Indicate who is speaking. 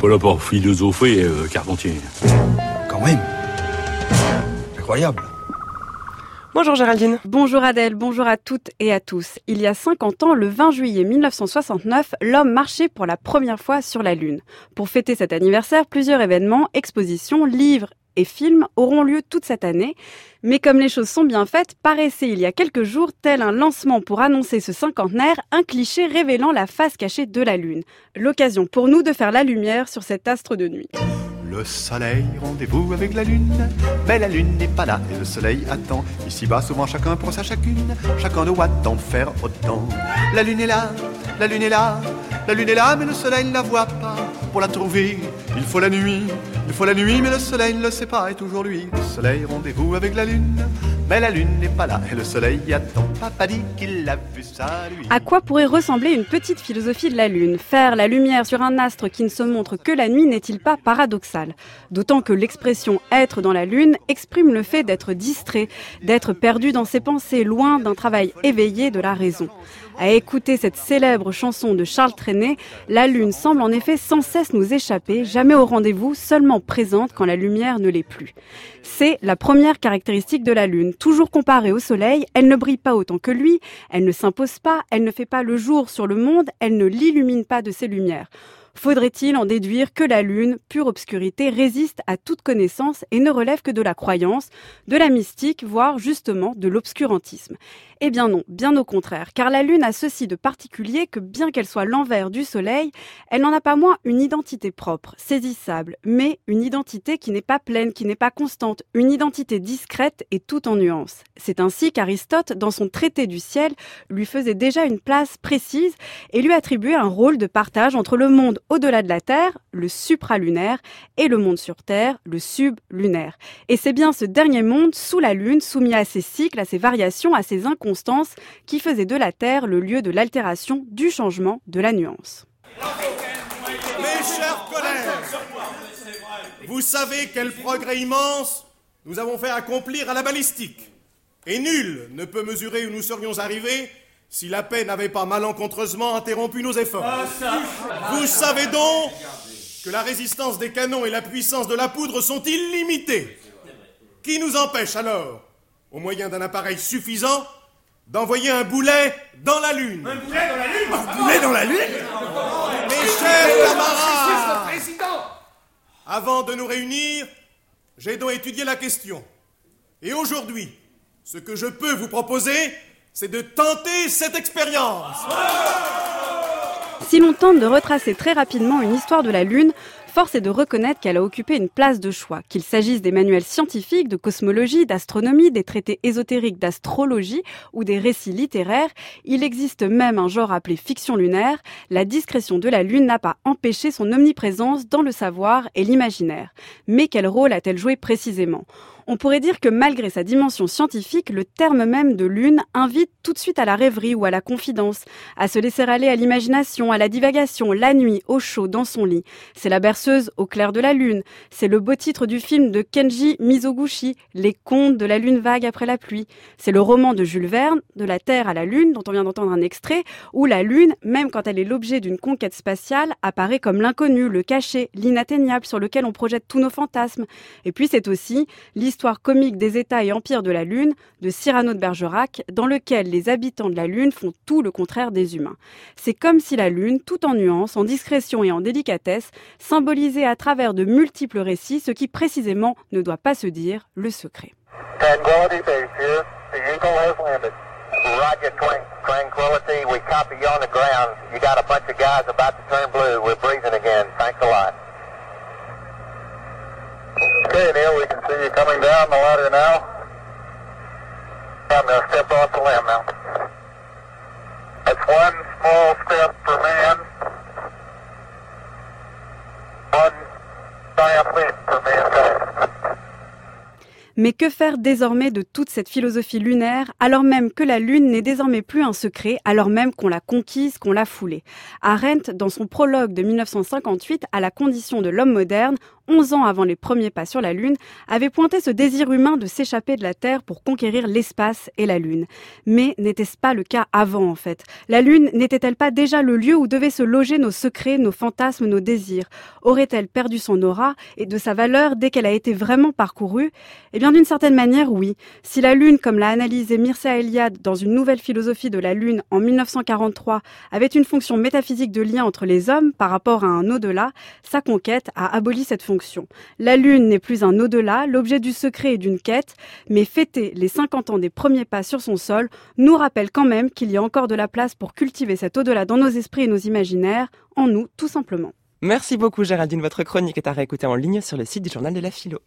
Speaker 1: pas là pour philosopher, euh, Carpentier.
Speaker 2: Quand même. Incroyable.
Speaker 3: Bonjour Géraldine.
Speaker 4: Bonjour Adèle, bonjour à toutes et à tous. Il y a 50 ans, le 20 juillet 1969, l'homme marchait pour la première fois sur la Lune. Pour fêter cet anniversaire, plusieurs événements, expositions, livres et films auront lieu toute cette année. Mais comme les choses sont bien faites, paraissait il y a quelques jours, tel un lancement pour annoncer ce cinquantenaire, un cliché révélant la face cachée de la Lune. L'occasion pour nous de faire la lumière sur cet astre de nuit.
Speaker 5: Le soleil, rendez-vous avec la lune. Mais la lune n'est pas là et le soleil attend. Ici-bas, souvent chacun pour sa chacune. Chacun doit en faire autant. La lune est là, la lune est là, la lune est là, mais le soleil ne la voit pas. Pour la trouver, il faut la nuit. Il faut la nuit, mais le soleil ne le sait pas, et toujours lui. Le soleil, rendez-vous avec la lune. Mais la lune n'est pas là et le soleil attend. Papa dit qu'il a vu ça, lui.
Speaker 4: À quoi pourrait ressembler une petite philosophie de la Lune? Faire la lumière sur un astre qui ne se montre que la nuit n'est-il pas paradoxal? D'autant que l'expression être dans la Lune exprime le fait d'être distrait, d'être perdu dans ses pensées, loin d'un travail éveillé de la raison. À écouter cette célèbre chanson de Charles Trenet, la Lune semble en effet sans cesse nous échapper, jamais au rendez-vous, seulement présente quand la lumière ne l'est plus. C'est la première caractéristique de la Lune. Toujours comparée au Soleil, elle ne brille pas autant que lui, elle ne s'impose pas, elle ne fait pas le jour sur le monde, elle ne l'illumine pas de ses lumières. Faudrait-il en déduire que la Lune, pure obscurité, résiste à toute connaissance et ne relève que de la croyance, de la mystique, voire justement de l'obscurantisme? Eh bien non, bien au contraire, car la Lune a ceci de particulier que bien qu'elle soit l'envers du Soleil, elle n'en a pas moins une identité propre, saisissable, mais une identité qui n'est pas pleine, qui n'est pas constante, une identité discrète et tout en nuances. C'est ainsi qu'Aristote, dans son traité du ciel, lui faisait déjà une place précise et lui attribuait un rôle de partage entre le monde au-delà de la Terre, le supralunaire, et le monde sur Terre, le sublunaire. Et c'est bien ce dernier monde, sous la Lune, soumis à ses cycles, à ses variations, à ses inconstances, qui faisait de la Terre le lieu de l'altération, du changement, de la nuance.
Speaker 6: Mes chers collègues, vous savez quel progrès immense nous avons fait accomplir à la balistique. Et nul ne peut mesurer où nous serions arrivés si la paix n'avait pas malencontreusement interrompu nos efforts. Vous savez donc que la résistance des canons et la puissance de la poudre sont illimitées. Qui nous empêche alors, au moyen d'un appareil suffisant, d'envoyer un boulet dans la Lune? Un boulet dans la Lune? Un boulet dans la Lune? Mes chers camarades Avant de nous réunir, j'ai donc étudié la question. Et aujourd'hui, ce que je peux vous proposer, c'est de tenter cette expérience.
Speaker 4: Si l'on tente de retracer très rapidement une histoire de la Lune, force est de reconnaître qu'elle a occupé une place de choix, qu'il s'agisse des manuels scientifiques, de cosmologie, d'astronomie, des traités ésotériques d'astrologie ou des récits littéraires. Il existe même un genre appelé fiction lunaire. La discrétion de la Lune n'a pas empêché son omniprésence dans le savoir et l'imaginaire. Mais quel rôle a-t-elle joué précisément? On pourrait dire que malgré sa dimension scientifique, le terme même de lune invite tout de suite à la rêverie ou à la confidence, à se laisser aller à l'imagination, à la divagation, la nuit, au chaud, dans son lit. C'est la berceuse au clair de la lune. C'est le beau titre du film de Kenji Mizoguchi, Les contes de la lune vague après la pluie. C'est le roman de Jules Verne, De la Terre à la Lune, dont on vient d'entendre un extrait, où la lune, même quand elle est l'objet d'une conquête spatiale, apparaît comme l'inconnu, le caché, l'inatteignable sur lequel on projette tous nos fantasmes. Et puis c'est aussi l'histoire Histoire comique des États et empires de la Lune de Cyrano de Bergerac, dans lequel les habitants de la Lune font tout le contraire des humains. C'est comme si la Lune, tout en nuances, en discrétion et en délicatesse, symbolisait à travers de multiples récits ce qui précisément ne doit pas se dire, le secret.
Speaker 7: That's one small step for man, one giant leap for mankind.
Speaker 4: Mais que faire désormais de toute cette philosophie lunaire, alors même que la Lune n'est désormais plus un secret, alors même qu'on l'a conquise, qu'on l'a foulée? Arendt, dans son prologue de 1958 à la condition de l'homme moderne, 11 ans avant les premiers pas sur la Lune, avait pointé ce désir humain de s'échapper de la Terre pour conquérir l'espace et la Lune. Mais n'était-ce pas le cas avant en fait? La Lune n'était-elle pas déjà le lieu où devaient se loger nos secrets, nos fantasmes, nos désirs? Aurait-elle perdu son aura et de sa valeur dès qu'elle a été vraiment parcourue? Eh bien d'une certaine manière oui. Si la Lune, comme l'a analysé Mircea Eliade dans une nouvelle philosophie de la Lune en 1943, avait une fonction métaphysique de lien entre les hommes par rapport à un au-delà, sa conquête a aboli cette La Lune n'est plus un au-delà, l'objet du secret et d'une quête, mais fêter les 50 ans des premiers pas sur son sol nous rappelle quand même qu'il y a encore de la place pour cultiver cet au-delà dans nos esprits et nos imaginaires, en nous tout simplement.
Speaker 3: Merci beaucoup Géraldine, votre chronique est à réécouter en ligne sur le site du journal de la philo.